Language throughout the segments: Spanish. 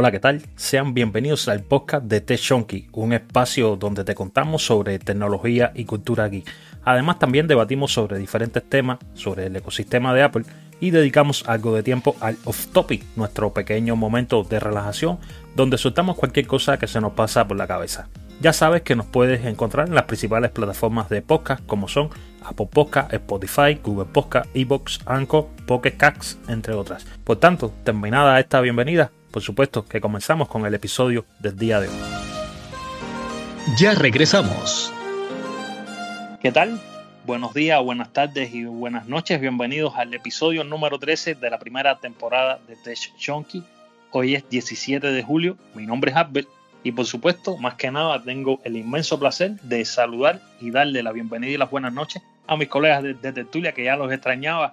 Hola, ¿qué tal? Sean bienvenidos al podcast de Tech Shonky, un espacio donde te contamos sobre tecnología y cultura geek. Además, también debatimos sobre diferentes temas sobre el ecosistema de Apple y dedicamos algo de tiempo al off topic, nuestro pequeño momento de relajación donde soltamos cualquier cosa que se nos pasa por la cabeza. Ya sabes que nos puedes encontrar en las principales plataformas de podcast como son Apple Podcast, Spotify, Google Podcast, Evox, Anchor, Pocket Casts, entre otras. Por tanto, terminada esta bienvenida, por supuesto que comenzamos con el episodio del día de hoy. Ya regresamos. ¿Qué tal? Buenos días, buenas tardes y buenas noches. Bienvenidos al episodio número 13 de la primera temporada de Tech Chonky. Hoy es 17 de julio. Mi nombre es Albert y por supuesto, más que nada, tengo el inmenso placer de saludar y darle la bienvenida y las buenas noches a mis colegas de, Tertulia, que ya los extrañaba.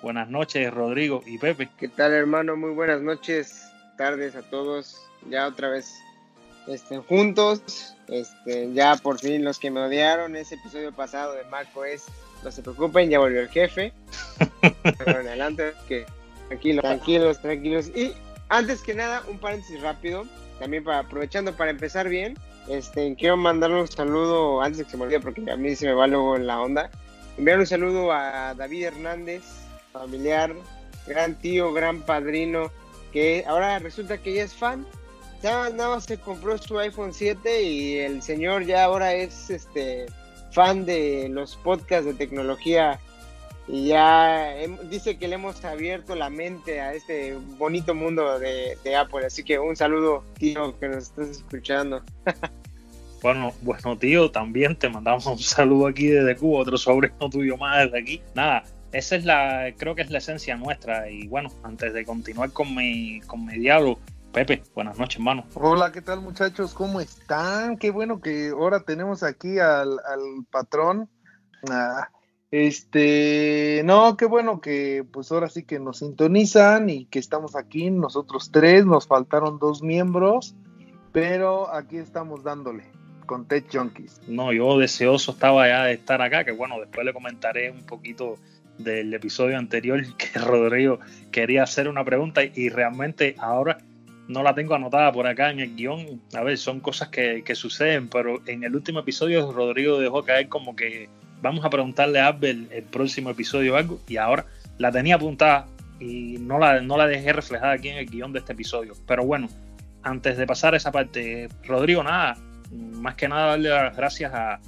Buenas noches, Rodrigo y Pepe. ¿Qué tal, hermano? Muy buenas noches, tardes a todos. Ya otra vez estén juntos. Este, ya por fin los que me odiaron ese episodio pasado de Marco es, no se preocupen, ya volvió el jefe. Pero en adelante, que tranquilos, tranquilos, tranquilos. Y antes que nada, un paréntesis rápido también para, aprovechando para empezar bien, este, quiero mandar un saludo, antes que se me olvide, porque a mí se me va luego en la onda, enviar un saludo a David Hernández, familiar, gran tío, gran padrino, que ahora resulta que ya es fan. Ya nada más se compró su iPhone 7 y el señor ya ahora es este fan de los podcasts de tecnología y ya dice que le hemos abierto la mente a este bonito mundo de, Apple. Así que un saludo, tío, que nos estás escuchando. Bueno, bueno, tío, también te mandamos un saludo aquí desde Cuba, otro sobrino tuyo más desde aquí. Nada, esa es la, creo que es la esencia nuestra. Y bueno, antes de continuar con mi, con mi diálogo, Pepe, buenas noches, hermano. Hola, ¿qué tal, muchachos? ¿Cómo están? Qué bueno que ahora tenemos aquí al, al patrón. Ah, este, no, qué bueno que pues ahora sí que nos sintonizan y que estamos aquí, nosotros tres, nos faltaron dos miembros, pero aquí estamos dándole con Tech Junkies. No, yo deseoso estaba ya de estar acá, que bueno, después le comentaré un poquito del episodio anterior que Rodrigo quería hacer una pregunta y realmente ahora no la tengo anotada por acá en el guion. A ver, son cosas que, que suceden, pero en el último episodio Rodrigo dejó caer como que vamos a preguntarle a Abel el próximo episodio algo, y ahora la tenía apuntada y no la, no la dejé reflejada aquí en el guion de este episodio. Pero bueno, antes de pasar esa parte, Rodrigo, nada, más que nada darle las gracias a,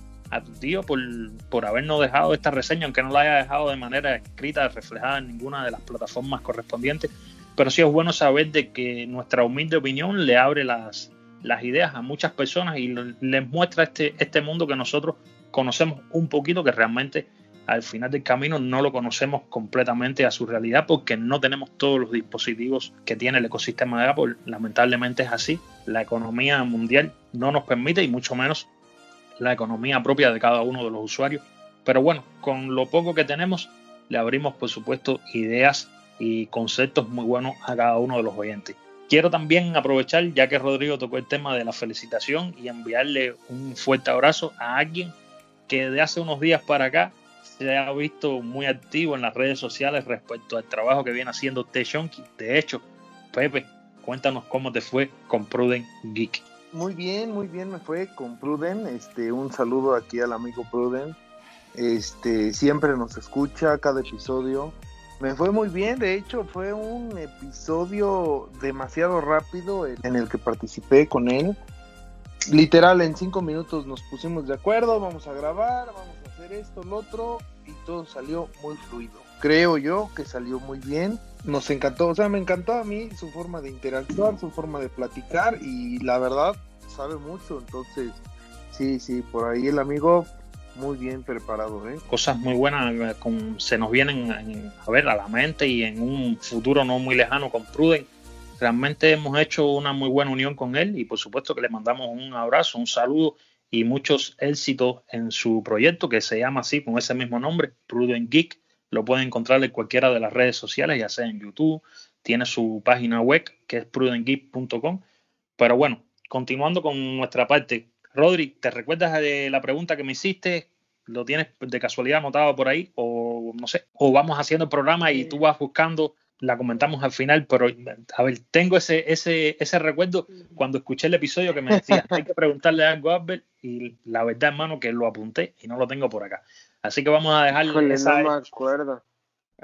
tu tío por, por, habernos dejado esta reseña, aunque no la haya dejado de manera escrita, reflejada en ninguna de las plataformas correspondientes. Pero sí es bueno saber de que nuestra humilde opinión le abre las, las ideas a muchas personas y les muestra este, este mundo que nosotros conocemos un poquito que realmente al final del camino no lo conocemos completamente a su realidad porque no tenemos todos los dispositivos que tiene el ecosistema de Apple. Lamentablemente es así. La economía mundial no nos permite y mucho menos la economía propia de cada uno de los usuarios. Pero bueno, con lo poco que tenemos, le abrimos por supuesto ideas y conceptos muy buenos a cada uno de los oyentes. Quiero también aprovechar, ya que Rodrigo tocó el tema de la felicitación y enviarle un fuerte abrazo a alguien que de hace unos días para acá se ha visto muy activo en las redes sociales respecto al trabajo que viene haciendo Shonky. De hecho, Pepe, cuéntanos cómo te fue con Pruden Geek. Muy bien, muy bien me fue con Pruden. Este, un saludo aquí al amigo Pruden. Este, siempre nos escucha cada episodio. Me fue muy bien, de hecho fue un episodio demasiado rápido en el que participé con él literal en cinco minutos nos pusimos de acuerdo, vamos a grabar, vamos a hacer esto, lo otro, y todo salió muy fluido. Creo yo que salió muy bien. Nos encantó, o sea, me encantó a mí su forma de interactuar, su forma de platicar y la verdad sabe mucho, entonces sí, sí, por ahí el amigo muy bien preparado, ¿eh? Cosas muy buenas eh, con, se nos vienen a ver a la mente y en un futuro no muy lejano con Pruden realmente hemos hecho una muy buena unión con él y por supuesto que le mandamos un abrazo, un saludo y muchos éxitos en su proyecto que se llama así, con ese mismo nombre, Prudent Geek. Lo pueden encontrar en cualquiera de las redes sociales, ya sea en YouTube, tiene su página web que es prudentgeek.com. Pero bueno, continuando con nuestra parte, Rodri, ¿te recuerdas de la pregunta que me hiciste? ¿Lo tienes de casualidad anotado por ahí? O no sé, o vamos haciendo el programa y tú vas buscando la comentamos al final, pero a ver, tengo ese, ese, ese recuerdo cuando escuché el episodio que me decía, hay que preguntarle algo a Albert y la verdad, hermano, que lo apunté y no lo tengo por acá. Así que vamos a dejar esa,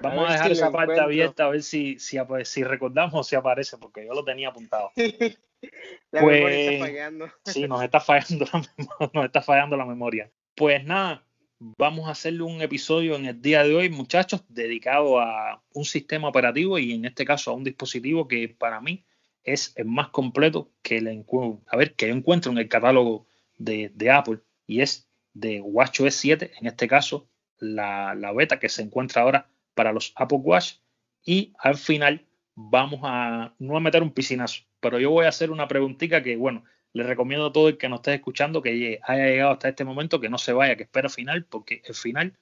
Vamos a, dejar esa parte abierta a ver si, si, si recordamos o si aparece, porque yo lo tenía apuntado. la memoria está pues, fallando. sí, nos está fallando nos está fallando la memoria. Pues nada, vamos a hacerle un episodio en el día de hoy, muchachos, dedicado a un sistema operativo y en este caso a un dispositivo que para mí es el más completo que, le que yo encuentro en el catálogo de, Apple y es de WatchOS 7, en este caso la, la beta que se encuentra ahora para los Apple Watch y al final vamos a no a meter un piscinazo, pero yo voy a hacer una preguntita que, bueno, le recomiendo a todo el que nos esté escuchando que haya llegado hasta este momento, que no se vaya, que espera final, porque el final,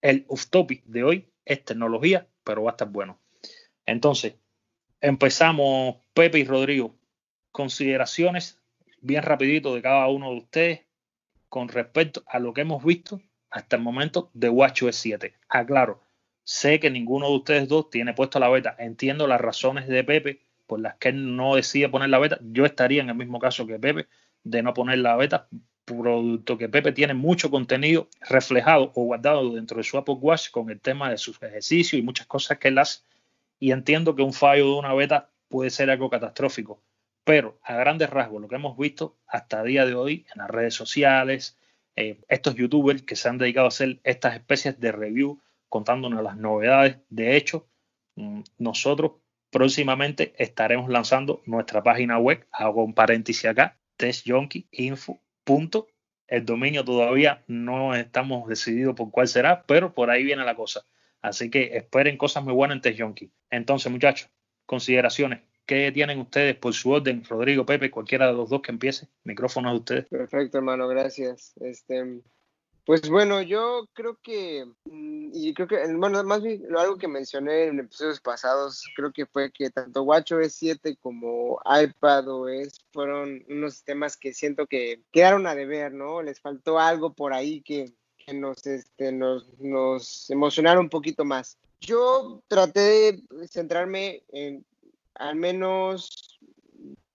el off topic de hoy es tecnología, pero va a estar bueno. Entonces, empezamos, Pepe y Rodrigo, consideraciones bien rapidito de cada uno de ustedes con respecto a lo que hemos visto hasta el momento de WatchOS 7. Aclaro, sé que ninguno de ustedes dos tiene puesto la beta, entiendo las razones de Pepe por las que él no decide poner la beta, yo estaría en el mismo caso que Pepe de no poner la beta, producto que Pepe tiene mucho contenido reflejado o guardado dentro de su Apple Watch con el tema de sus ejercicios y muchas cosas que él hace. Y entiendo que un fallo de una beta puede ser algo catastrófico, pero a grandes rasgos, lo que hemos visto hasta día de hoy en las redes sociales, eh, estos youtubers que se han dedicado a hacer estas especies de review contándonos las novedades, de hecho, mm, nosotros próximamente estaremos lanzando nuestra página web, hago un paréntesis acá, testjunkieinfo. El dominio todavía no estamos decididos por cuál será, pero por ahí viene la cosa. Así que esperen cosas muy buenas en TestJunkie. Entonces, muchachos, consideraciones. ¿Qué tienen ustedes por su orden? Rodrigo, Pepe, cualquiera de los dos que empiece. Micrófono de ustedes. Perfecto, hermano, gracias. Este, pues bueno, yo creo que, mm, y creo que, bueno, más bien algo que mencioné en episodios pasados, creo que fue que tanto WatchOS 7 como iPadOS fueron unos sistemas que siento que quedaron a deber, ¿no? Les faltó algo por ahí que, que nos, este, nos, nos emocionaron un poquito más. Yo traté de centrarme en al menos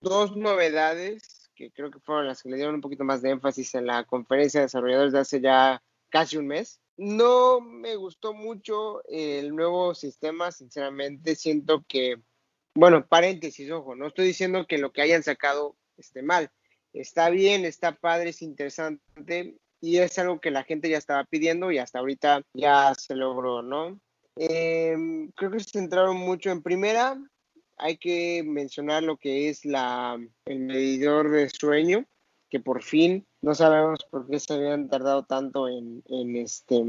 dos novedades que creo que fueron las que le dieron un poquito más de énfasis en la conferencia de desarrolladores de hace ya casi un mes. No me gustó mucho el nuevo sistema, sinceramente siento que, bueno, paréntesis, ojo, no estoy diciendo que lo que hayan sacado esté mal, está bien, está padre, es interesante y es algo que la gente ya estaba pidiendo y hasta ahorita ya se logró, ¿no? Em, creo que se centraron mucho en primera, hay que mencionar lo que es el medidor de sueño, que por fin no sabemos por qué se habían tardado tanto en, en, este,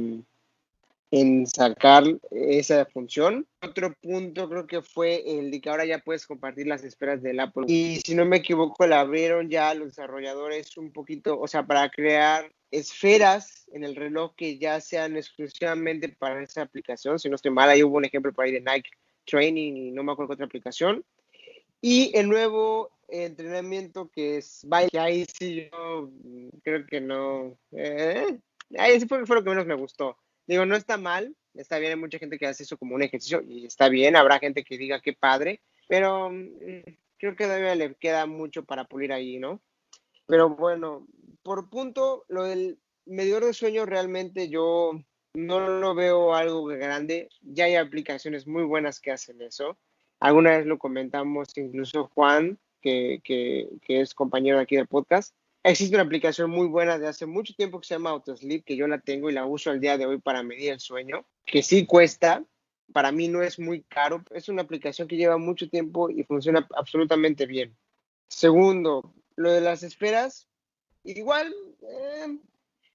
en sacar esa función. Otro punto creo que fue el de que ahora ya puedes compartir las esperas del Apple. Y si no me equivoco, la abrieron ya los desarrolladores un poquito, o sea, para crear esferas en el reloj que ya sean exclusivamente para esa aplicación. Si no estoy mal, ahí hubo un ejemplo por ahí de Nike Training y no me acuerdo qué otra aplicación. Y el nuevo entrenamiento que es que ahí sí yo creo que no. Eh, ahí sí fue, fue lo que menos me gustó. Digo, no está mal, está bien, hay mucha gente que hace eso como un ejercicio y está bien, habrá gente que diga qué padre, pero mm, creo que todavía le queda mucho para pulir ahí, ¿no? Pero bueno, por punto, lo del medidor de sueño realmente yo no lo veo algo grande. Ya hay aplicaciones muy buenas que hacen eso. Alguna vez lo comentamos incluso Juan, que, que, es compañero aquí del podcast. Existe una aplicación muy buena de hace mucho tiempo que se llama Autosleep, que yo la tengo y la uso al día de hoy para medir el sueño, que sí cuesta, para mí no es muy caro, es una aplicación que lleva mucho tiempo y funciona absolutamente bien. Segundo, lo de las esferas, igual eh,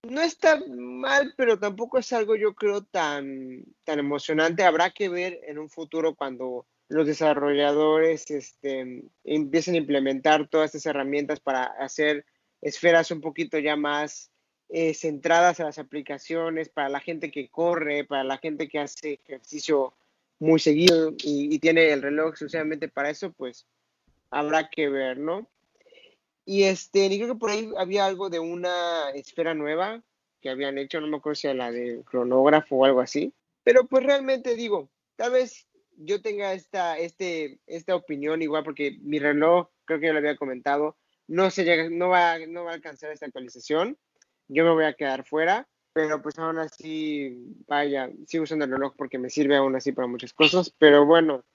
no está mal, pero tampoco es algo yo creo tan, tan emocionante. Habrá que ver en un futuro cuando los desarrolladores este, empiecen a implementar todas estas herramientas para hacer esferas un poquito ya más eh, centradas a las aplicaciones, para la gente que corre, para la gente que hace ejercicio muy seguido y, y tiene el reloj exclusivamente para eso, pues habrá que ver, ¿no? Y este, y creo que por ahí había algo de una esfera nueva que habían hecho, no me acuerdo si era la de cronógrafo o algo así. Pero pues realmente digo, tal vez yo tenga esta, este, esta opinión igual, porque mi reloj, creo que ya lo había comentado, no, se llega, no, va, no va a alcanzar esta actualización. Yo me voy a quedar fuera, pero pues aún así, vaya, sigo usando el reloj porque me sirve aún así para muchas cosas, pero bueno,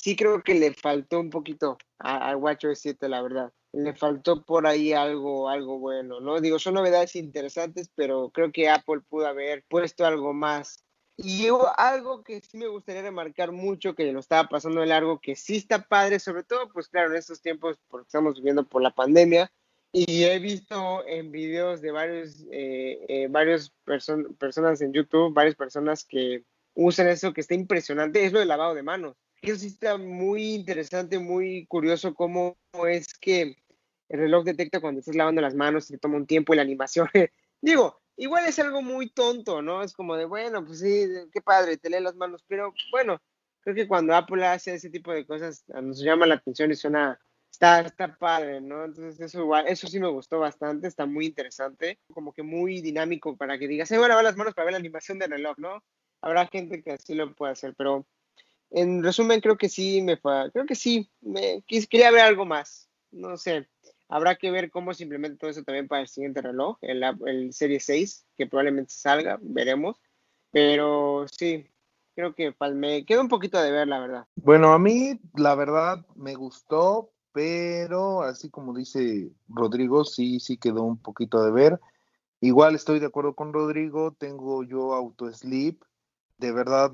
sí creo que le faltó un poquito al WatchOS 7, la verdad. Le faltó por ahí algo, algo bueno, ¿no? Digo, son novedades interesantes, pero creo que Apple pudo haber puesto algo más y algo que sí me gustaría remarcar mucho, que lo estaba pasando de largo, que sí está padre, sobre todo, pues claro, en estos tiempos, porque estamos viviendo por la pandemia, y he visto en videos de varios, eh, eh, varias personas en YouTube, varias personas que usan eso, que está impresionante, es lo del lavado de manos. Eso sí está muy interesante, muy curioso cómo es que el reloj detecta cuando estás lavando las manos, y te toma un tiempo y la animación. Digo, igual es algo muy tonto, ¿no? Es como de, bueno, pues sí, qué padre, te lee las manos, pero bueno, creo que cuando Apple hace ese tipo de cosas nos llama la atención y suena, está, está padre, ¿no? Entonces eso igual, eso sí me gustó bastante, está muy interesante, como que muy dinámico para que digas, se van a lavar las manos para ver la animación del reloj, ¿no? Habrá gente que así lo puede hacer, pero en resumen creo que sí me fue, creo que sí, me quería ver algo más, no sé. Habrá que ver cómo se implementa todo eso también para el siguiente reloj, el, el Serie 6, que probablemente salga, veremos. Pero sí, creo que palme, queda un poquito de ver, la verdad. Bueno, a mí, la verdad, me gustó, pero así como dice Rodrigo, sí, sí quedó un poquito de ver. Igual estoy de acuerdo con Rodrigo, tengo yo Auto Sleep, de verdad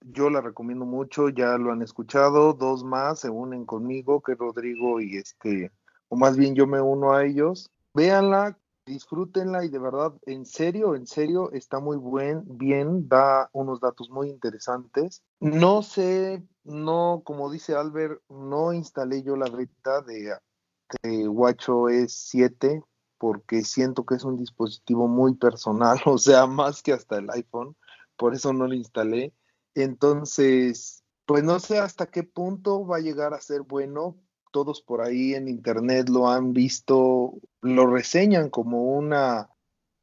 yo la recomiendo mucho, ya lo han escuchado, dos más se unen conmigo, que Rodrigo y este o más bien yo me uno a ellos. Véanla, disfrútenla y de verdad, en serio, en serio, está muy buen, bien, da unos datos muy interesantes. No sé, no, como dice Albert, no instalé yo la beta de, de WatchOS 7 porque siento que es un dispositivo muy personal, o sea, más que hasta el iPhone, por eso no lo instalé. Entonces, pues no sé hasta qué punto va a llegar a ser bueno, todos por ahí en internet lo han visto, lo reseñan como una,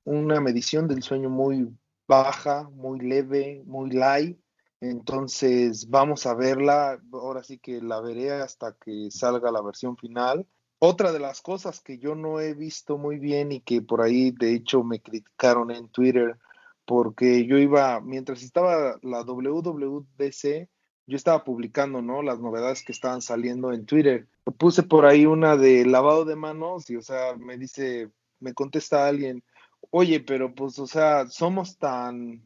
una medición del sueño muy baja, muy leve, muy light. Entonces vamos a verla, ahora sí que la veré hasta que salga la versión final. Otra de las cosas que yo no he visto muy bien y que por ahí de hecho me criticaron en Twitter, porque yo iba, mientras estaba la WWDC, yo estaba publicando, ¿no? Las novedades que estaban saliendo en Twitter. Puse por ahí una de lavado de manos y, o sea, me dice, me contesta alguien, oye, pero pues, o sea, somos tan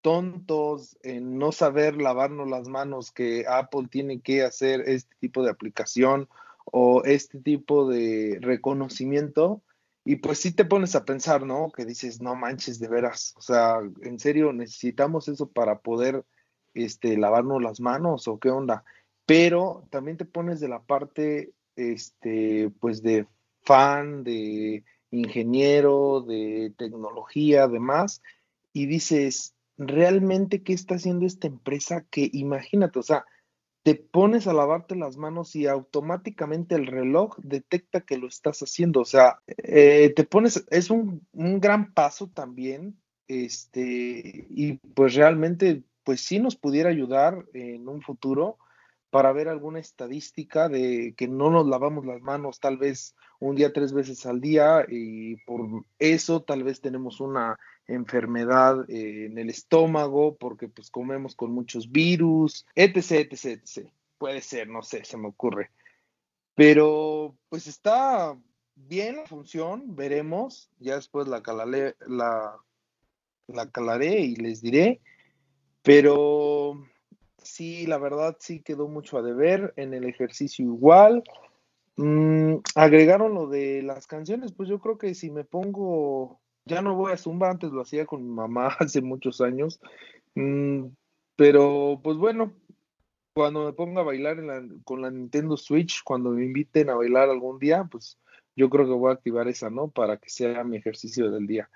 tontos en no saber lavarnos las manos que Apple tiene que hacer este tipo de aplicación o este tipo de reconocimiento. Y pues sí te pones a pensar, ¿no? Que dices, no manches, de veras, o sea, en serio, necesitamos eso para poder este, lavarnos las manos o qué onda. Pero también te pones de la parte, este, pues de fan, de ingeniero, de tecnología, además, y dices, ¿realmente qué está haciendo esta empresa? Que imagínate, o sea, te pones a lavarte las manos y automáticamente el reloj detecta que lo estás haciendo. O sea, eh, te pones, es un, un, gran paso también, este, y pues realmente pues sí nos pudiera ayudar en un futuro para ver alguna estadística de que no nos lavamos las manos tal vez un día tres veces al día y por eso tal vez tenemos una enfermedad eh, en el estómago porque pues comemos con muchos virus, etc, etc, etc. Puede ser, no sé, se me ocurre. Pero pues está bien la función, veremos, ya después la calaré, la, la calaré y les diré. Pero sí, la verdad sí quedó mucho a deber en el ejercicio igual. Mm, agregaron lo de las canciones, pues yo creo que si me pongo, ya no voy a Zumba, antes lo hacía con mi mamá hace muchos años, mm, pero pues bueno, cuando me ponga a bailar con la Nintendo Switch, cuando me inviten a bailar algún día, pues yo creo que voy a activar esa, ¿no? Para que sea mi ejercicio del día.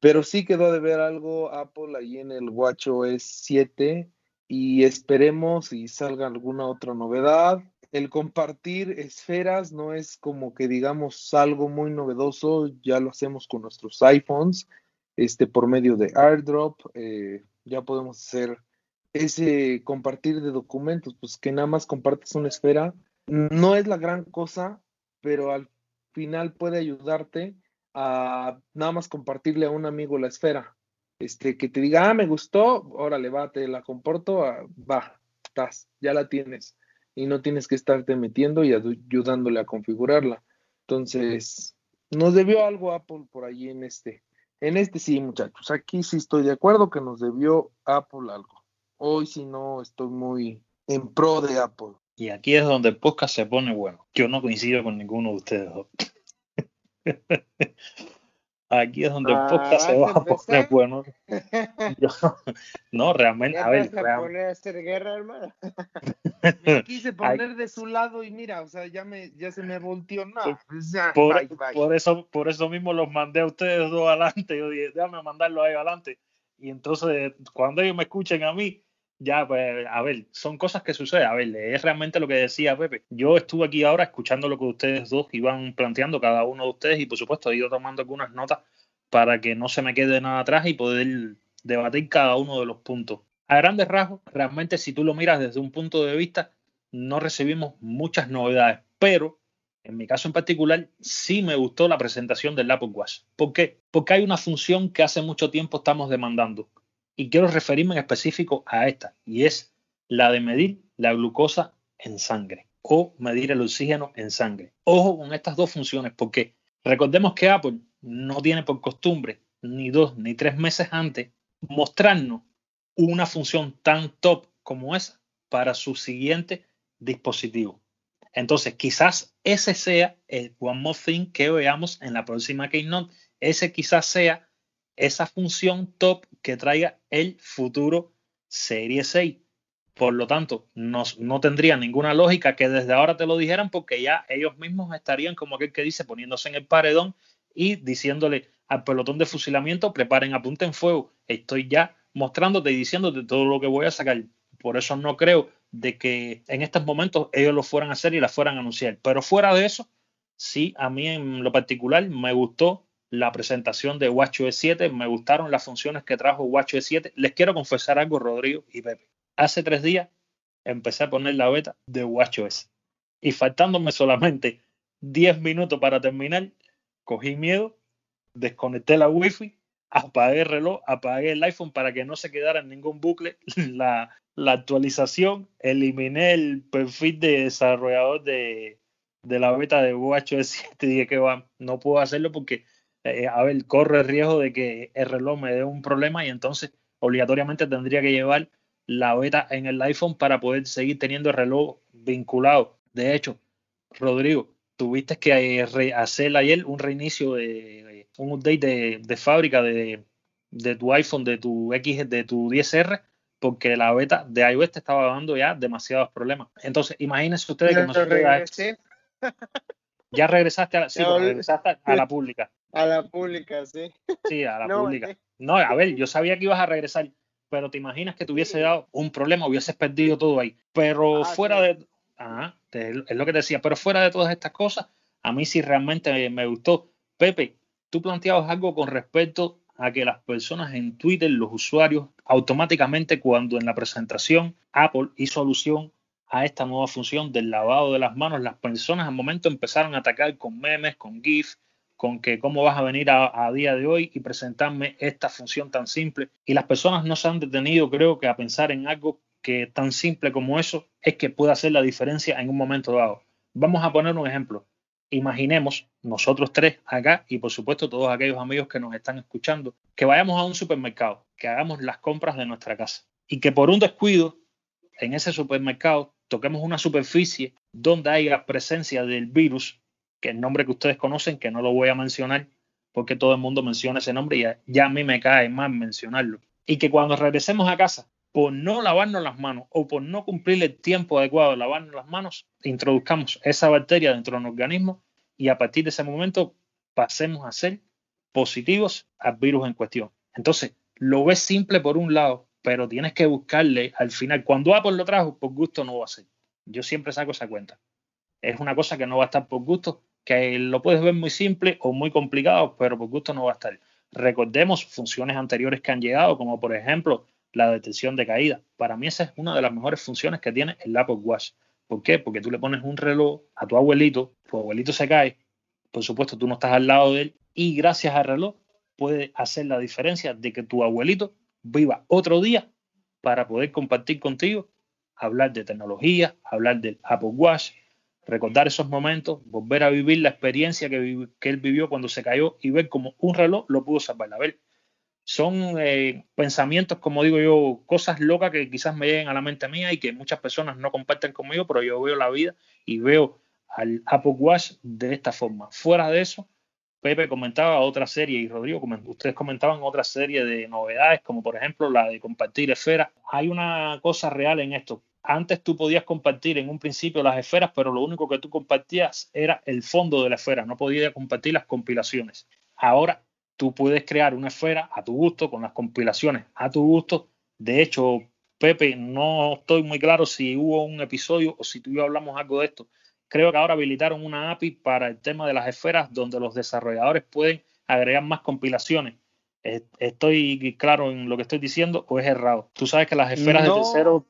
Pero sí quedó de ver algo Apple ahí en el WatchOS 7 y esperemos y salga alguna otra novedad. El compartir esferas no es como que digamos algo muy novedoso, ya lo hacemos con nuestros iPhones, este por medio de AirDrop, eh, ya podemos hacer ese compartir de documentos, pues que nada más compartes una esfera, no es la gran cosa, pero al final puede ayudarte a nada más compartirle a un amigo la esfera. Este, que te diga, ah, me gustó, órale, va, te la comporto, ah, va, estás, ya la tienes. Y no tienes que estarte metiendo y ayudándole a configurarla. Entonces, nos debió algo Apple por allí en este. En este sí, muchachos. Aquí sí estoy de acuerdo que nos debió Apple algo. Hoy sí no estoy muy en pro de Apple. Y aquí es donde el podcast se pone bueno. Yo no coincido con ninguno de ustedes Aquí es donde el podcast se va a poner bueno. no, realmente, a ver. a poner a hacer guerra, hermano? me quise poner de su lado y mira, o sea, ya, me, ya se me volteó nada. Pues por, por, eso, por eso mismo los mandé a ustedes dos adelante. Yo dije, déjame mandarlo ahí adelante. Y entonces, cuando ellos me escuchen a mí, ya, pues, a ver, son cosas que suceden. A ver, es realmente lo que decía Pepe. Yo estuve aquí ahora escuchando lo que ustedes dos iban planteando, cada uno de ustedes, y por supuesto he ido tomando algunas notas para que no se me quede nada atrás y poder debatir cada uno de los puntos. A grandes rasgos, realmente si tú lo miras desde un punto de vista, no recibimos muchas novedades, pero en mi caso en particular, sí me gustó la presentación del Apple Watch. ¿Por qué? Porque hay una función que hace mucho tiempo estamos demandando y quiero referirme en específico a esta, y es la de medir la glucosa en sangre o medir el oxígeno en sangre. Ojo con estas dos funciones, porque recordemos que Apple no tiene por costumbre ni dos ni tres meses antes mostrarnos una función tan top como esa para su siguiente dispositivo. Entonces, quizás ese sea el One More Thing que veamos en la próxima Keynote. Ese quizás sea esa función top que traiga el futuro Serie 6. Por lo tanto, no, no, tendría ninguna lógica que desde ahora te lo dijeran porque ya ellos mismos estarían, como aquel que dice, poniéndose en el paredón y diciéndole al pelotón de fusilamiento, preparen, apunten fuego. Estoy ya mostrándote y diciéndote todo lo que voy a sacar. Por eso no creo de que en estos momentos ellos lo fueran a hacer y la fueran a anunciar. Pero fuera de eso, sí, a mí en lo particular me gustó la presentación de WatchOS 7, me gustaron las funciones que trajo WatchOS 7. Les quiero confesar algo, Rodrigo y Pepe. Hace tres días empecé a poner la beta de WatchOS y faltándome solamente 10 minutos para terminar, cogí miedo, desconecté la Wi-Fi, apagué el reloj, apagué el iPhone para que no se quedara en ningún bucle la, actualización, eliminé el perfil de desarrollador de, de la beta de WatchOS 7 y dije que va, no puedo hacerlo porque eh, a ver, corre el riesgo de que el reloj me dé un problema y entonces obligatoriamente tendría que llevar la beta en el iPhone para poder seguir teniendo el reloj vinculado. De hecho, Rodrigo, tuviste que hacer ayer un reinicio de un update de, fábrica de, tu iPhone, de tu X, de tu 10R, porque la beta de iOS te estaba dando ya demasiados problemas. Entonces, imagínense ustedes que no se Ya regresaste a, sí, regresaste a la pública. A la pública, sí. Sí, a la pública. No, a ver, yo sabía que ibas a regresar, pero te imaginas que te hubiese dado un problema, hubieses perdido todo ahí. Pero ah, fuera de. Ajá, es lo que te decía, pero fuera de todas estas cosas, a mí sí realmente me, gustó. Pepe, tú planteabas algo con respecto a que las personas en Twitter, los usuarios, automáticamente cuando en la presentación Apple hizo alusión a esta nueva función del lavado de las manos, las personas al momento empezaron a atacar con memes, con GIFs, con que cómo vas a venir a, día de hoy y presentarme esta función tan simple. Y las personas no se han detenido, creo que, a pensar en algo que tan simple como eso es que puede hacer la diferencia en un momento dado. Vamos a poner un ejemplo. Imaginemos nosotros tres acá y por supuesto todos aquellos amigos que nos están escuchando, que vayamos a un supermercado, que hagamos las compras de nuestra casa y que por un descuido en ese supermercado toquemos una superficie donde haya presencia del virus que el nombre que ustedes conocen, que no lo voy a mencionar porque todo el mundo menciona ese nombre y ya, a mí me cae mal mencionarlo. Y que cuando regresemos a casa, por no lavarnos las manos o por no cumplir el tiempo adecuado de lavarnos las manos, introduzcamos esa bacteria dentro del organismo y a partir de ese momento pasemos a ser positivos al virus en cuestión. Entonces, lo ves simple por un lado, pero tienes que buscarle al final. Cuando Apple lo trajo, por gusto no va a ser. Yo siempre saco esa cuenta. Es una cosa que no va a estar por gusto, que lo puedes ver muy simple o muy complicado, pero por gusto no va a estar. Recordemos funciones anteriores que han llegado, como por ejemplo la detección de caída. Para mí esa es una de las mejores funciones que tiene el Apple Watch. ¿Por qué? Porque tú le pones un reloj a tu abuelito, tu abuelito se cae, por supuesto tú no estás al lado de él y gracias al reloj puede hacer la diferencia de que tu abuelito viva otro día para poder compartir contigo, hablar de tecnología, hablar del Apple Watch, recordar esos momentos, volver a vivir la experiencia que, que él vivió cuando se cayó y ver cómo un reloj lo pudo salvar. A ver, son eh, pensamientos, como digo yo, cosas locas que quizás me lleguen a la mente mía y que muchas personas no comparten conmigo, pero yo veo la vida y veo al Apple Watch de esta forma. Fuera de eso, Pepe comentaba otra serie y Rodrigo, ustedes comentaban otra serie de novedades, como por ejemplo la de compartir esferas. Hay una cosa real en esto. Antes tú podías compartir en un principio las esferas, pero lo único que tú compartías era el fondo de la esfera, no podías compartir las compilaciones. Ahora tú puedes crear una esfera a tu gusto, con las compilaciones a tu gusto. De hecho, Pepe, no estoy muy claro si hubo un episodio o si tú y yo hablamos algo de esto. Creo que ahora habilitaron una API para el tema de las esferas donde los desarrolladores pueden agregar más compilaciones ¿Estoy claro en lo que estoy diciendo o es errado? Tú sabes que las esferas de tercero,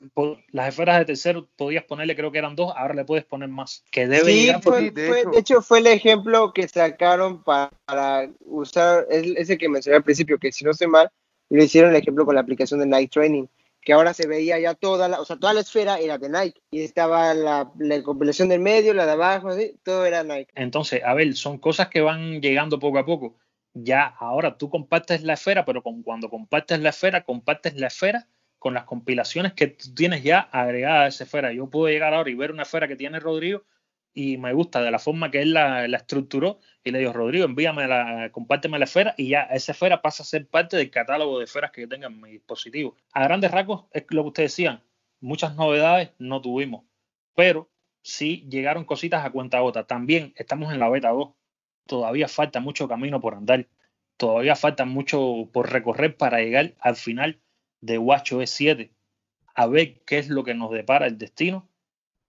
las esferas de tercero podías ponerle, creo que eran dos, ahora le puedes poner más. Que debe sí, fue, de, hecho. fue el ejemplo que sacaron para, usar, ese que mencioné al principio, que si no estoy mal, le hicieron el ejemplo con la aplicación de Nike Training, que ahora se veía ya toda la, o sea, toda la esfera era de Nike y estaba la, la compilación del medio, la de abajo, todo era Nike. Entonces, a ver, son cosas que van llegando poco a poco ya ahora tú compartes la esfera, pero con, cuando compartes la esfera, compartes la esfera con las compilaciones que tú tienes ya agregadas a esa esfera. Yo puedo llegar ahora y ver una esfera que tiene Rodrigo y me gusta de la forma que él la, estructuró y le digo, Rodrigo, envíame la, compárteme la esfera y ya esa esfera pasa a ser parte del catálogo de esferas que yo tenga en mi dispositivo. A grandes rasgos es lo que ustedes decían, muchas novedades no tuvimos, pero sí llegaron cositas a cuenta gota. También estamos en la beta 2 todavía falta mucho camino por andar, todavía falta mucho por recorrer para llegar al final de WatchOS 7, a ver qué es lo que nos depara el destino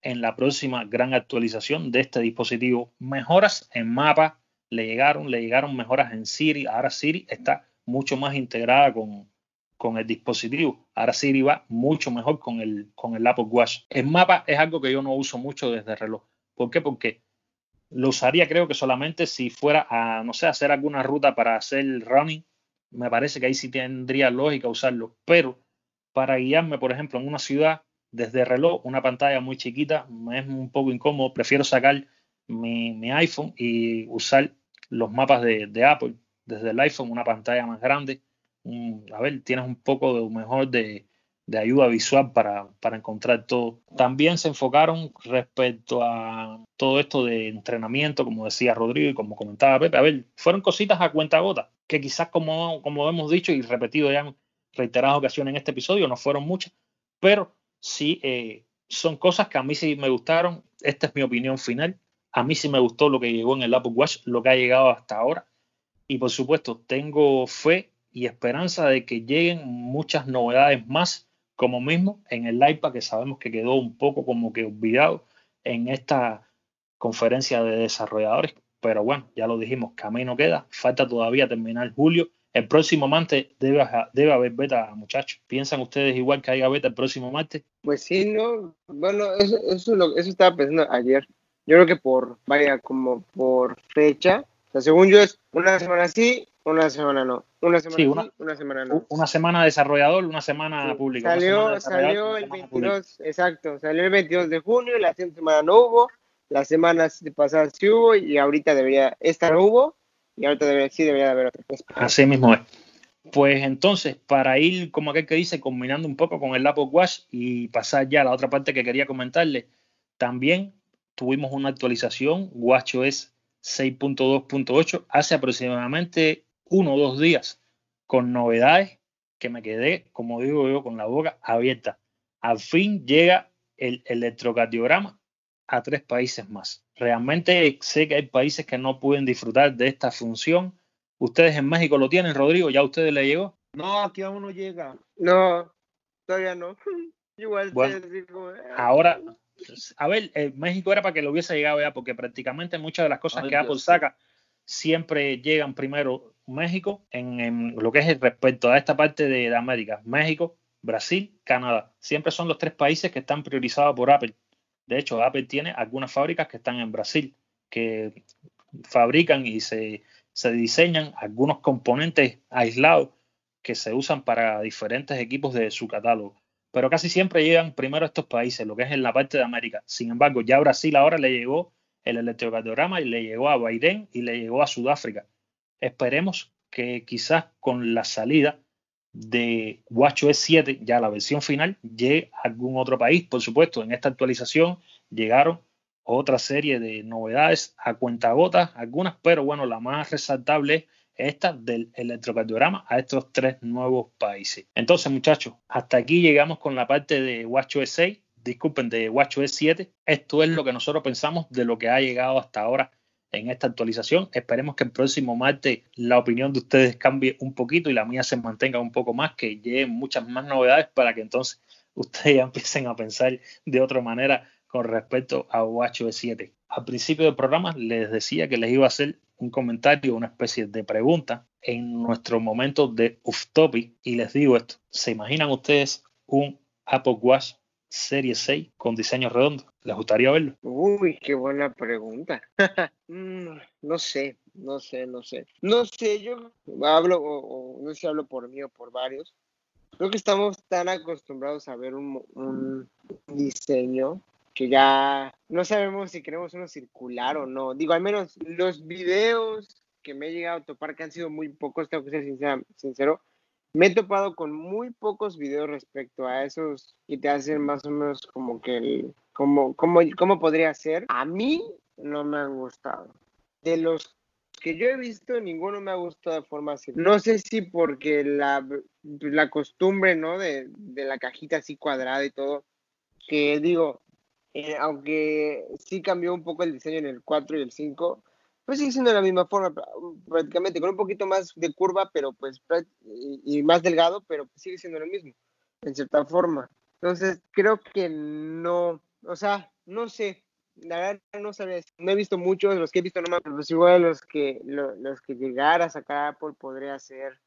en la próxima gran actualización de este dispositivo. Mejoras en mapa le llegaron, le llegaron mejoras en Siri, ahora Siri está mucho más integrada con, con el dispositivo. Ahora Siri va mucho mejor con el, con el Apple Watch. El mapa es algo que yo no uso mucho desde el reloj. ¿Por qué? Porque lo usaría creo que solamente si fuera a, no sé, hacer alguna ruta para hacer running. Me parece que ahí sí tendría lógica usarlo. Pero para guiarme, por ejemplo, en una ciudad desde reloj, una pantalla muy chiquita, me es un poco incómodo. Prefiero sacar mi, iPhone y usar los mapas de, Apple desde el iPhone, una pantalla más grande. a ver, tienes un poco de mejor de, de ayuda visual para, para, encontrar todo. También se enfocaron respecto a todo esto de entrenamiento, como decía Rodrigo y como comentaba Pepe. A ver, fueron cositas a cuenta gota, que quizás como, como hemos dicho y repetido ya en reiteradas ocasiones en este episodio, no fueron muchas, pero sí eh, son cosas que a mí sí me gustaron. Esta es mi opinión final. A mí sí me gustó lo que llegó en el Apple Watch, lo que ha llegado hasta ahora. Y por supuesto, tengo fe y esperanza de que lleguen muchas novedades más como mismo en el iPad, que sabemos que quedó un poco como que olvidado en esta conferencia de desarrolladores, pero bueno, ya lo dijimos, camino queda, falta todavía terminar julio. El próximo martes debe, debe haber beta, muchachos. ¿Piensan ustedes igual que haya beta el próximo martes? Pues sí, ¿no? Bueno, eso, eso, estaba pensando ayer. Yo creo que por, vaya, como por fecha, según yo es una semana sí, una semana no. Una semana sí, una, semana no. Una semana desarrollador, una semana pública. Salió, salió el 22, exacto, salió el 22 de junio, la semana no hubo, las semanas pasadas sí hubo y ahorita debería, esta no hubo y ahorita debería, sí debería haber otra. Así mismo es. Pues entonces, para ir, como aquel que dice, combinando un poco con el Apple Watch y pasar ya a la otra parte que quería comentarle, también tuvimos una actualización, WatchOS 6.2.8, hace aproximadamente uno o dos días con novedades que me quedé, como digo yo, con la boca abierta. Al fin llega el electrocardiograma a tres países más. Realmente sé que hay países que no pueden disfrutar de esta función. ¿Ustedes en México lo tienen, Rodrigo? ¿Ya a ustedes le llegó? No, aquí aún no llega. No, todavía no. Igual ahora, a ver, eh, México era para que lo hubiese llegado ya, porque prácticamente muchas de las cosas que Apple saca siempre llegan primero México en, lo que es respecto a esta parte de, América. México, Brasil, Canadá. Siempre son los tres países que están priorizados por Apple. De hecho, Apple tiene algunas fábricas que están en Brasil, que fabrican y se, se diseñan algunos componentes aislados que se usan para diferentes equipos de su catálogo. Pero casi siempre llegan primero a estos países, lo que es en la parte de América. Sin embargo, ya Brasil ahora le llegó el electrocardiograma y le llegó a Bahrein y le llegó a Sudáfrica. Esperemos que quizás con la salida de WatchOS 7, ya la versión final, llegue a algún otro país. Por supuesto, en esta actualización llegaron otra serie de novedades a cuentagotas, algunas, pero bueno, la más resaltable es esta del electrocardiograma a estos tres nuevos países. Entonces, muchachos, hasta aquí llegamos con la parte de WatchOS 6, disculpen, de WatchOS 7. Esto es lo que nosotros pensamos de lo que ha llegado hasta ahora en esta actualización. Esperemos que el próximo martes la opinión de ustedes cambie un poquito y la mía se mantenga un poco más, que lleguen muchas más novedades para que entonces ustedes ya empiecen a pensar de otra manera con respecto a WatchOS 7. Al principio del programa les decía que les iba a hacer un comentario, una especie de pregunta en nuestro momento de off topic y les digo esto, ¿se imaginan ustedes un Apple Watch Serie 6 con diseño redondo? ¿Les gustaría verlo? Uy, qué buena pregunta. Mm, no sé, no sé, no sé. No sé, yo hablo, o, no sé si hablo por mí o por varios. Creo que estamos tan acostumbrados a ver un diseño que ya no sabemos si queremos uno circular o no. Digo, al menos los videos que me he llegado a topar, que han sido muy pocos, tengo que ser sincero, me he topado con muy pocos videos respecto a esos y te hacen más o menos como que el, como, como, cómo podría ser. A mí no me han gustado. De los que yo he visto, ninguno me ha gustado de forma así. No sé si porque la, la costumbre, ¿no? De, de la cajita así cuadrada y todo, que digo, eh, aunque sí cambió un poco el diseño en el 4 y el 5, pues sigue siendo la misma forma, prácticamente, con un poquito más de curva, pero pues, y, más delgado, pero sigue siendo lo mismo, en cierta forma. Entonces, creo que no, o sea, no sé, la verdad no sabía, no he visto muchos, los que he visto no me pues igual los que, los que llegara a sacar Apple podría ser,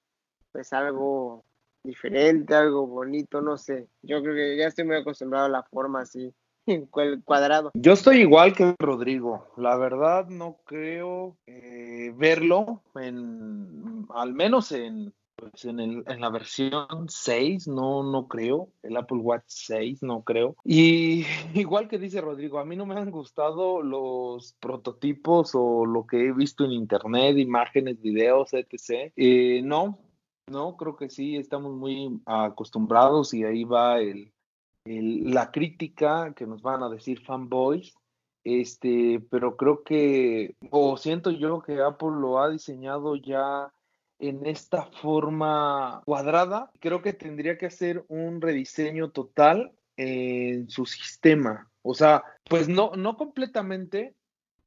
pues, algo diferente, algo bonito, no sé. Yo creo que ya estoy muy acostumbrado a la forma así cuadrado. Yo estoy igual que Rodrigo. La verdad no creo eh, verlo en, al menos en, pues en, el, en, la versión 6, no, no creo. El Apple Watch 6, no creo. Y igual que dice Rodrigo, a mí no me han gustado los prototipos o lo que he visto en internet, imágenes, videos, etc. Eh, no, no, creo que sí, estamos muy acostumbrados y ahí va el, la crítica que nos van a decir fanboys, este, pero creo que, o siento yo que Apple lo ha diseñado ya en esta forma cuadrada, creo que tendría que hacer un rediseño total en su sistema. O sea, pues no, no completamente,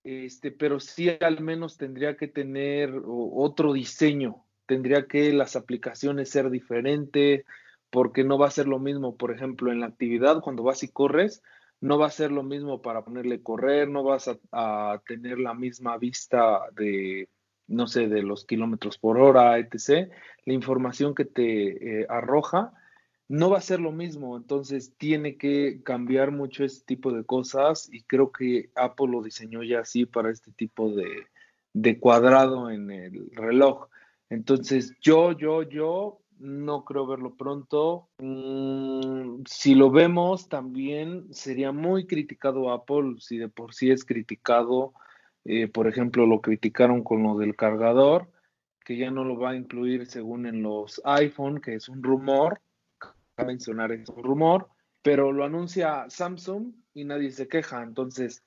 este, pero sí al menos tendría que tener otro diseño. Tendría que las aplicaciones ser diferentes, porque no va a ser lo mismo, por ejemplo, en la actividad, cuando vas y corres, no va a ser lo mismo para ponerle correr, no vas a, tener la misma vista de, no sé, de los kilómetros por hora, etc. La información que te eh, arroja no va a ser lo mismo, entonces tiene que cambiar mucho este tipo de cosas y creo que Apple lo diseñó ya así para este tipo de, de cuadrado en el reloj. Entonces yo, yo, yo no creo verlo pronto. Mm, si lo vemos, también sería muy criticado Apple, si de por sí es criticado. Eh, por ejemplo, lo criticaron con lo del cargador, que ya no lo va a incluir según en los iPhone, que es un rumor. A mencionar es un rumor, pero lo anuncia Samsung y nadie se queja. Entonces,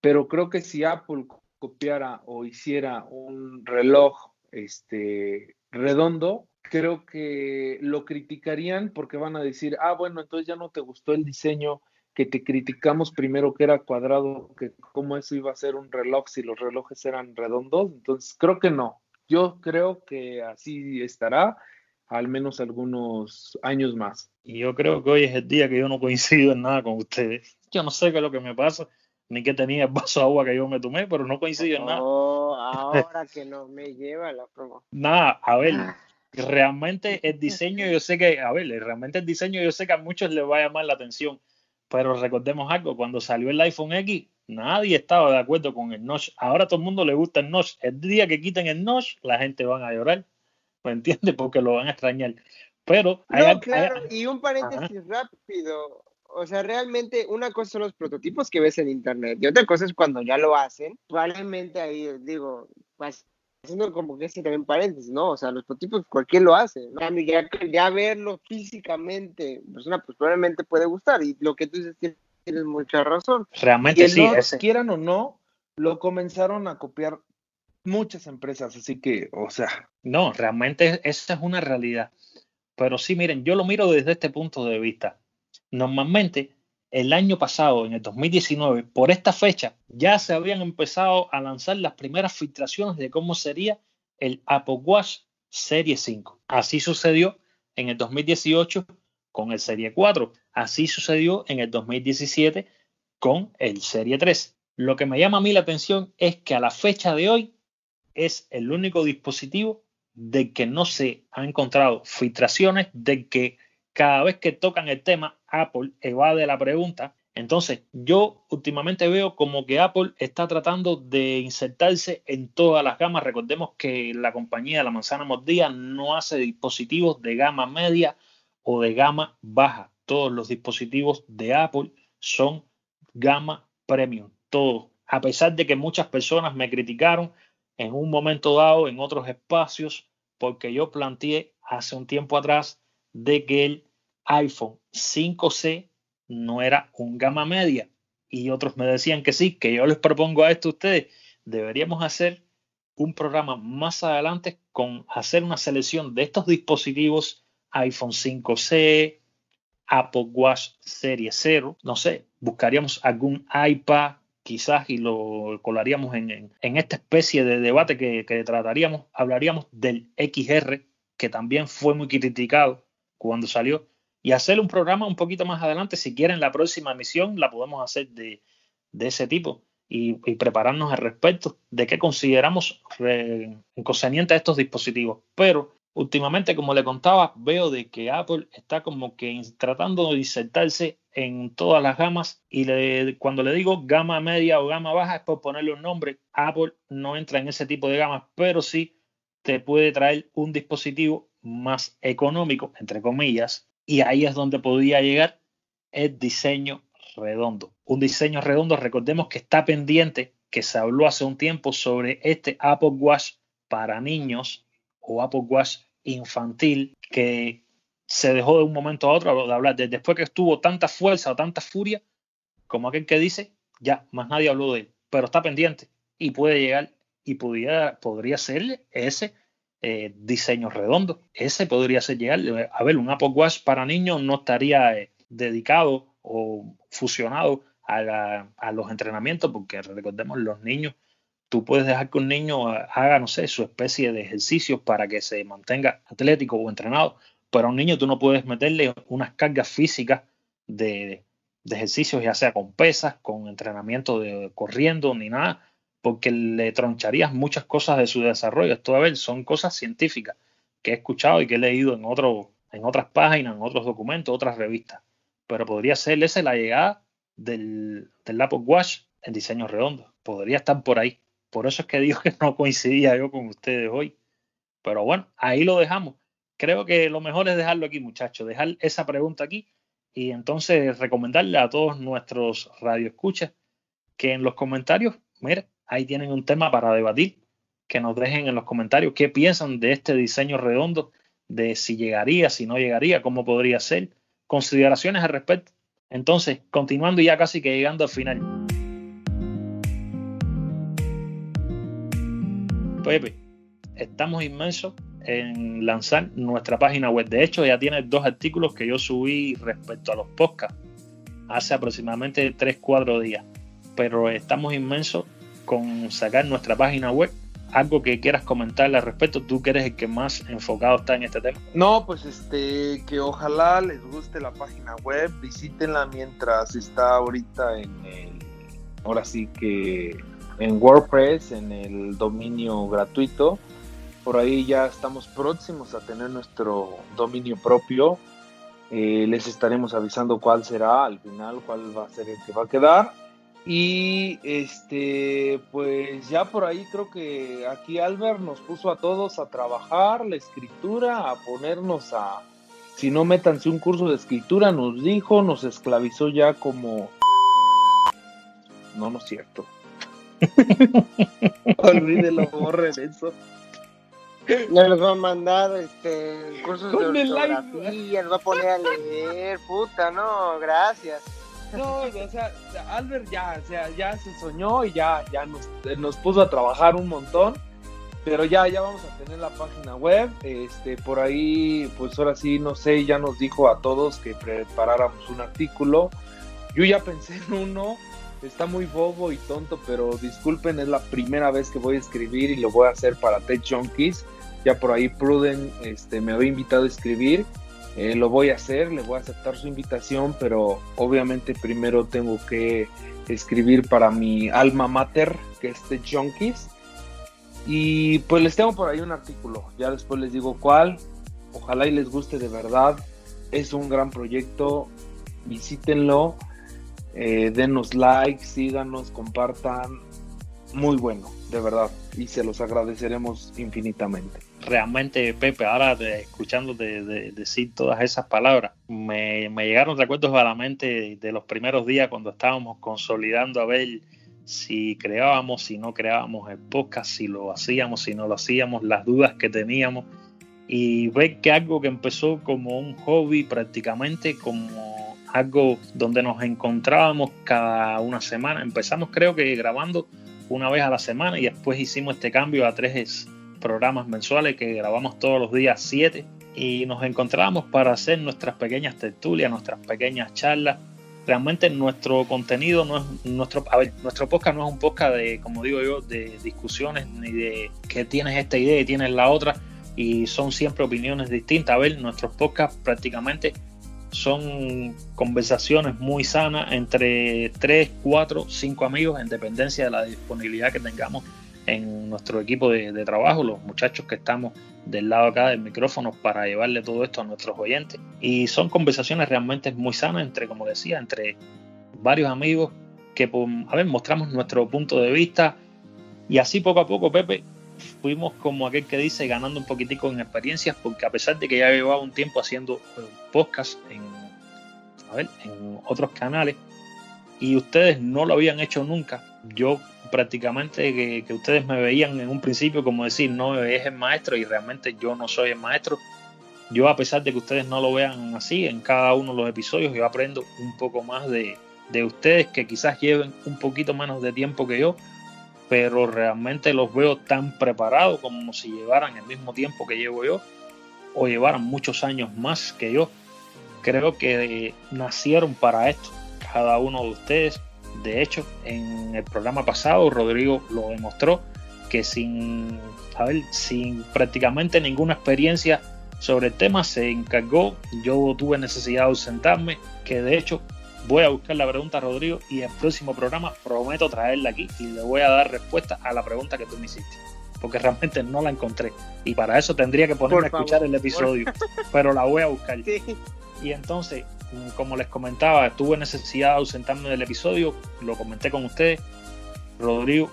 pero creo que si Apple copiara o hiciera un reloj este redondo, creo que lo criticarían porque van a decir, ah, bueno, entonces ya no te gustó el diseño que te criticamos primero que era cuadrado, que cómo eso iba a ser un reloj si los relojes eran redondos. Entonces, creo que no. Yo creo que así estará al menos algunos años más. Y yo creo que hoy es el día que yo no coincido en nada con ustedes. Yo no sé qué es lo que me pasa, ni que tenía el vaso de agua que yo me tomé, pero no coincido en nada. Oh, ahora que no me lleva la promo. Nada, a ver, realmente el diseño, yo sé que, a ver, realmente el diseño yo sé que a muchos les va a llamar la atención, pero recordemos algo, cuando salió el iPhone X, nadie estaba de acuerdo con el notch. Ahora a todo el mundo le gusta el notch. El día que quiten el notch, la gente va a llorar, ¿me entiendes? Porque lo van a extrañar. Pero... No, claro, y un paréntesis rápido. O sea, realmente una cosa son los prototipos que ves en internet y otra cosa es cuando ya lo hacen. Probablemente ahí, digo, pues haciendo como que ese también paréntesis, ¿no? O sea, los prototipos cualquier lo hace, ¿no? Ya, ya verlo físicamente, persona, pues probablemente puede gustar. Y lo que tú dices tienes mucha razón. Realmente sí. Quieran o no, lo comenzaron a copiar muchas empresas, así que, o sea. No, realmente esa es una realidad. Pero sí, miren, yo lo miro desde este punto de vista. Normalmente, el año pasado, en el 2019, por esta fecha, ya se habían empezado a lanzar las primeras filtraciones de cómo sería el Apple Watch Serie 5. Así sucedió en el 2018 con el Serie 4. Así sucedió en el 2017 con el Serie 3. Lo que me llama a mí la atención es que a la fecha de hoy es el único dispositivo de que no se han encontrado filtraciones, de que cada vez que tocan el tema, Apple evade la pregunta. Entonces, yo últimamente veo como que Apple está tratando de insertarse en todas las gamas. Recordemos que la compañía La Manzana Mordida no hace dispositivos de gama media o de gama baja. Todos los dispositivos de Apple son gama premium. Todos. A pesar de que muchas personas me criticaron en un momento dado en otros espacios porque yo planteé hace un tiempo atrás de que el iPhone 5C no era un gama media. Y otros me decían que sí, que yo les propongo a esto a ustedes, deberíamos hacer un programa más adelante con hacer una selección de estos dispositivos iPhone 5C, Apple Watch Serie 0, no sé, buscaríamos algún iPad quizás y lo colaríamos en, esta especie de debate que, que, trataríamos, hablaríamos del XR, que también fue muy criticado cuando salió, y hacer un programa un poquito más adelante, si quieren la próxima emisión, la podemos hacer de, ese tipo y, prepararnos al respecto de qué consideramos inconveniente a estos dispositivos. Pero últimamente, como le contaba, veo de que Apple está como que tratando de insertarse en todas las gamas y cuando le digo gama media o gama baja es por ponerle un nombre. Apple no entra en ese tipo de gamas, pero sí te puede traer un dispositivo más económico, entre comillas, y ahí es donde podía llegar el diseño redondo. Un diseño redondo, recordemos que está pendiente, que se habló hace un tiempo sobre este Apple Watch para niños o Apple Watch infantil que se dejó de un momento a otro de hablar. Después que estuvo tanta fuerza o tanta furia, como aquel que dice, ya, más nadie habló de él, pero está pendiente y puede llegar y podría, ser ese eh, diseño redondo. Ese podría ser llegar. A ver, un Apple Watch para niños no estaría eh, dedicado o fusionado a, a, los entrenamientos, porque recordemos, los niños, tú puedes dejar que un niño haga, no sé, su especie de ejercicios para que se mantenga atlético o entrenado, pero a un niño tú no puedes meterle unas cargas físicas de, de ejercicios, ya sea con pesas, con entrenamiento de corriendo, ni nada, porque le troncharías muchas cosas de su desarrollo. Esto, a ver, son cosas científicas que he escuchado y que he leído en, otro, en otras páginas, en otros documentos, otras revistas. Pero podría ser esa la llegada del, del Apple Watch en diseño redondo. Podría estar por ahí. Por eso es que digo que no coincidía yo con ustedes hoy. Pero bueno, ahí lo dejamos. Creo que lo mejor es dejarlo aquí, muchachos. Dejar esa pregunta aquí y entonces recomendarle a todos nuestros radioescuchas que en los comentarios, mire, ahí tienen un tema para debatir, que nos dejen en los comentarios qué piensan de este diseño redondo, de si llegaría, si no llegaría, cómo podría ser, consideraciones al respecto. Entonces, continuando ya casi que llegando al final. Pepe, estamos inmensos en lanzar nuestra página web. De hecho, ya tiene dos artículos que yo subí respecto a los podcasts hace aproximadamente 3-4 días. Pero estamos inmensos con sacar nuestra página web. Algo que quieras comentarle al respecto, tú que eres el que más enfocado está en este tema. No, pues este, que ojalá les guste la página web, visítenla mientras está ahorita en el, ahora sí que en WordPress, en el dominio gratuito. Por ahí ya estamos próximos a tener nuestro dominio propio. Eh, les estaremos avisando cuál será al final, cuál va a ser el que va a quedar. Y este, pues ya por ahí creo que aquí Albert nos puso a todos a trabajar la escritura, a ponernos a, si no métanse un curso de escritura, nos dijo, nos esclavizó ya como... No, no es cierto. Olvídelo, borren eso. Ya nos va a mandar este, cursos de ortografía, nos va a poner a leer, puta, no, gracias. No, o sea, Albert ya, o sea, ya se soñó y ya, ya nos, nos puso a trabajar un montón. Pero ya, ya vamos a tener la página web. Este, por ahí, pues ahora sí, no sé, ya nos dijo a todos que preparáramos un artículo. Yo ya pensé en uno, está muy bobo y tonto, pero disculpen, es la primera vez que voy a escribir y lo voy a hacer para Tech Junkies. Ya por ahí Pruden este, me había invitado a escribir eh, lo voy a hacer, le voy a aceptar su invitación, pero obviamente primero tengo que escribir para mi alma mater, que es The Junkies. Y pues les tengo por ahí un artículo, ya después les digo cuál. Ojalá y les guste de verdad. Es un gran proyecto, visítenlo, eh, denos like, síganos, compartan. Muy bueno, de verdad, y se los agradeceremos infinitamente realmente, Pepe, ahora escuchando de, decir todas esas palabras, me, llegaron recuerdos a la mente de los primeros días cuando estábamos consolidando a ver si creábamos, si no creábamos el podcast, si lo hacíamos, si no lo hacíamos, las dudas que teníamos y ver que algo que empezó como un hobby prácticamente, como algo donde nos encontrábamos cada una semana. Empezamos creo que grabando una vez a la semana y después hicimos este cambio a tres programas mensuales que grabamos todos los días 7 y nos encontrábamos para hacer nuestras pequeñas tertulias, nuestras pequeñas charlas. Realmente nuestro contenido no es nuestro, a ver, nuestro podcast no es un podcast de, como digo yo, de discusiones ni de que tienes esta idea y tienes la otra y son siempre opiniones distintas. A ver, nuestros podcasts prácticamente son conversaciones muy sanas entre 3, 4, 5 amigos en dependencia de la disponibilidad que tengamos en nuestro equipo de, trabajo, los muchachos que estamos del lado acá del micrófono para llevarle todo esto a nuestros oyentes. Y son conversaciones realmente muy sanas entre, como decía, entre varios amigos que, pues, a ver, mostramos nuestro punto de vista y así poco a poco, Pepe, fuimos como aquel que dice ganando un poquitico en experiencias porque a pesar de que ya llevaba un tiempo haciendo eh, podcast en, a ver, en otros canales y ustedes no lo habían hecho nunca, yo prácticamente que, ustedes me veían en un principio como decir, no es el maestro y realmente yo no soy el maestro. Yo a pesar de que ustedes no lo vean así, en cada uno de los episodios yo aprendo un poco más de, de ustedes que quizás lleven un poquito menos de tiempo que yo, pero realmente los veo tan preparados como si llevaran el mismo tiempo que llevo yo o llevaran muchos años más que yo. Creo que nacieron para esto, cada uno de ustedes de hecho, en el programa pasado Rodrigo lo demostró que sin, sin prácticamente ninguna experiencia sobre el tema se encargó. Yo tuve necesidad de ausentarme, que de hecho voy a buscar la pregunta a Rodrigo y el próximo programa prometo traerla aquí y le voy a dar respuesta a la pregunta que tú me hiciste. Porque realmente no la encontré. Y para eso tendría que ponerme a escuchar el episodio. Pero la voy a buscar. Y entonces, como les comentaba, tuve necesidad de ausentarme del episodio, lo comenté con ustedes. Rodrigo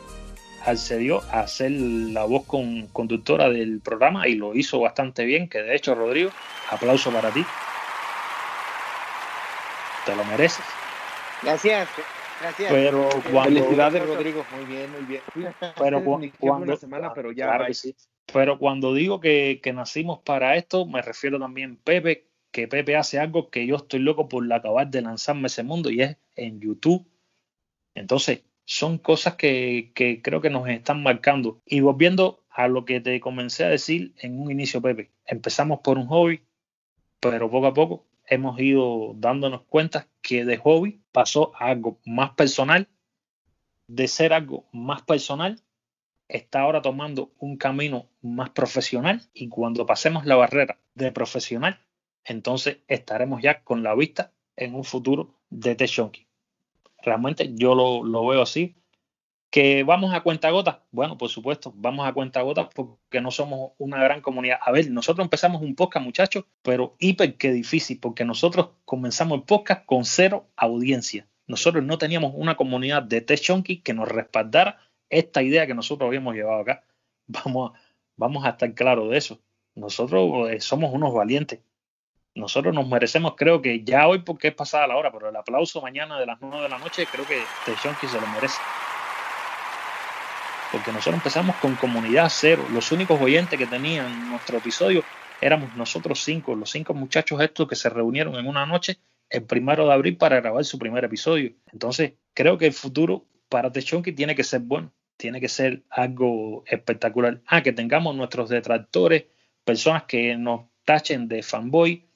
accedió a ser la voz conductora del programa y lo hizo bastante bien, que de hecho, Rodrigo, aplauso para ti. Te lo mereces. Gracias. Gracias. Pero cuando, Felicidades, Rodrigo. Muy bien, muy bien. Pero cuando, semana, pero ya. Pero cuando digo que, que, nacimos para esto, me refiero también Pepe, que Pepe hace algo que yo estoy loco por acabar de lanzarme ese mundo y es en YouTube. Entonces, son cosas que, creo que nos están marcando. Y volviendo a lo que te comencé a decir en un inicio, Pepe, empezamos por un hobby, pero poco a poco hemos ido dándonos cuenta que de hobby pasó a algo más personal, de ser algo más personal, está ahora tomando un camino más profesional y cuando pasemos la barrera de profesional entonces estaremos ya con la vista en un futuro de Techonki. Realmente yo lo, veo así. Que vamos a cuenta gotas, bueno, por supuesto, vamos a cuenta gotas porque no somos una gran comunidad. A ver, nosotros empezamos un podcast, muchachos, pero hiper que difícil, porque nosotros comenzamos el podcast con cero audiencia. Nosotros no teníamos una comunidad de Tech Chunky que nos respaldara esta idea que nosotros habíamos llevado acá. Vamos a, vamos a estar claros de eso. Nosotros eh, somos unos valientes. Nosotros nos merecemos, creo que ya hoy porque es pasada la hora, pero el aplauso mañana de las 9 de la noche creo que Chunky se lo merece porque nosotros empezamos con comunidad cero. Los únicos oyentes que tenían nuestro episodio éramos nosotros cinco, los cinco muchachos estos que se reunieron en una noche el primero de abril para grabar su primer episodio. Entonces, creo que el futuro para Techonki tiene que ser bueno, tiene que ser algo espectacular. Ah, que tengamos nuestros detractores, personas que nos tachen de fanboy,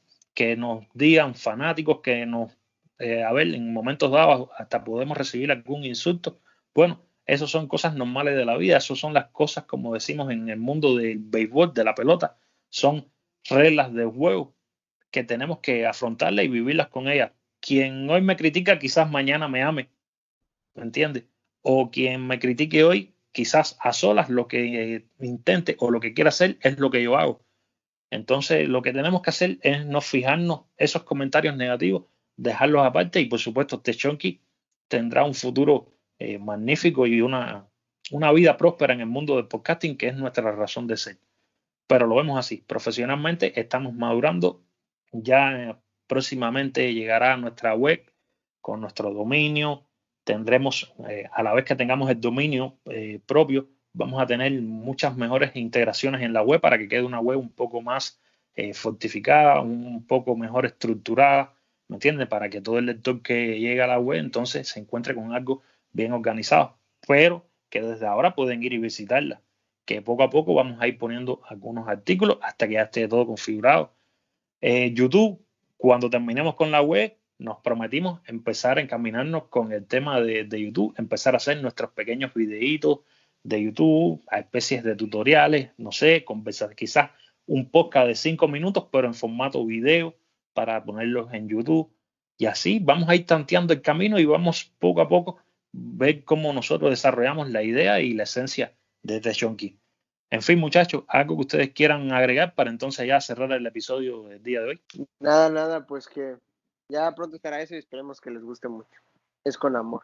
que nos digan fanáticos, que nos, eh, a ver, en momentos dados hasta podemos recibir algún insulto. Bueno, esas son cosas normales de la vida, esas son las cosas, como decimos en el mundo del béisbol, de la pelota, son reglas de juego que tenemos que afrontarlas y vivirlas con ellas. Quien hoy me critica, quizás mañana me ame, ¿me entiendes? O quien me critique hoy, quizás a solas lo que intente o lo que quiera hacer es lo que yo hago. Entonces, lo que tenemos que hacer es no fijarnos esos comentarios negativos, dejarlos aparte y, por supuesto, Techonki tendrá un futuro eh, magnífico y una, una vida próspera en el mundo del podcasting, que es nuestra razón de ser. Pero lo vemos así, profesionalmente estamos madurando, ya próximamente llegará nuestra web con nuestro dominio, tendremos, eh, a la vez que tengamos el dominio eh, propio, vamos a tener muchas mejores integraciones en la web para que quede una web un poco más fortificada, un poco mejor estructurada, ¿me entiendes? Para que todo el lector que llegue a la web entonces se encuentre con algo bien organizados, pero que desde ahora pueden ir y visitarla, que poco a poco vamos a ir poniendo algunos artículos hasta que ya esté todo configurado. Eh, YouTube, cuando terminemos con la web, nos prometimos empezar a encaminarnos con el tema de, YouTube, empezar a hacer nuestros pequeños videitos de YouTube, a especies de tutoriales, no sé, conversar, quizás un podcast de cinco minutos, pero en formato video para ponerlos en YouTube. Y así vamos a ir tanteando el camino y vamos poco a poco ver cómo nosotros desarrollamos la idea y la esencia de The Shonky. En fin, muchachos, algo que ustedes quieran agregar para entonces ya cerrar el episodio del día de hoy. Nada, nada, pues que ya pronto estará eso y esperemos que les guste mucho. Es con amor.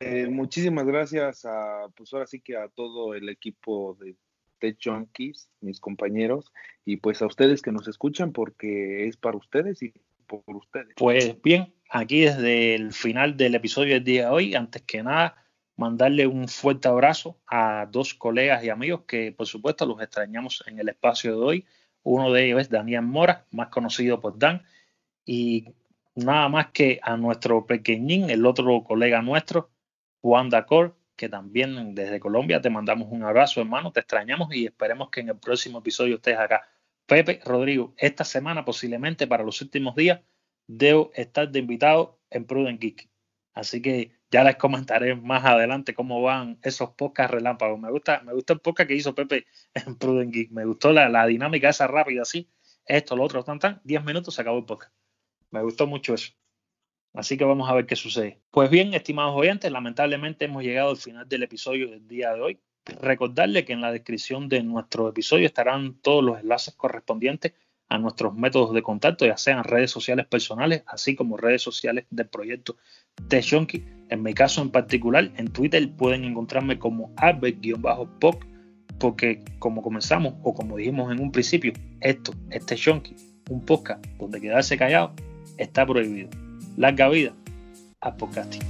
Eh, muchísimas gracias a, pues ahora sí que a todo el equipo de Tech Junkies, mis compañeros, y pues a ustedes que nos escuchan porque es para ustedes y por ustedes. Pues bien, aquí desde el final del episodio del día de hoy, antes que nada, mandarle un fuerte abrazo a dos colegas y amigos que por supuesto los extrañamos en el espacio de hoy. Uno de ellos es Daniel Mora, más conocido por Dan, y nada más que a nuestro pequeñín, el otro colega nuestro, Juan Dacor, que también desde Colombia te mandamos un abrazo, hermano, te extrañamos y esperemos que en el próximo episodio estés acá. Pepe, Rodrigo, esta semana posiblemente para los últimos días debo estar de invitado en Prudent Geek. Así que ya les comentaré más adelante cómo van esos podcasts relámpagos. Me gusta, me gusta el podcast que hizo Pepe en Prudent Geek. Me gustó la, dinámica esa rápida así. Esto, lo otro, tan, tan. Diez minutos se acabó el podcast. Me gustó mucho eso. Así que vamos a ver qué sucede. Pues bien, estimados oyentes, lamentablemente hemos llegado al final del episodio del día de hoy. Recordarle que en la descripción de nuestro episodio estarán todos los enlaces correspondientes a nuestros métodos de contacto, ya sean redes sociales personales, así como redes sociales del proyecto Techonky. En mi caso en particular, en Twitter pueden encontrarme como albert-pop, porque como comenzamos o como dijimos en un principio, esto es Techonky, un podcast donde quedarse callado está prohibido. Larga vida al podcasting.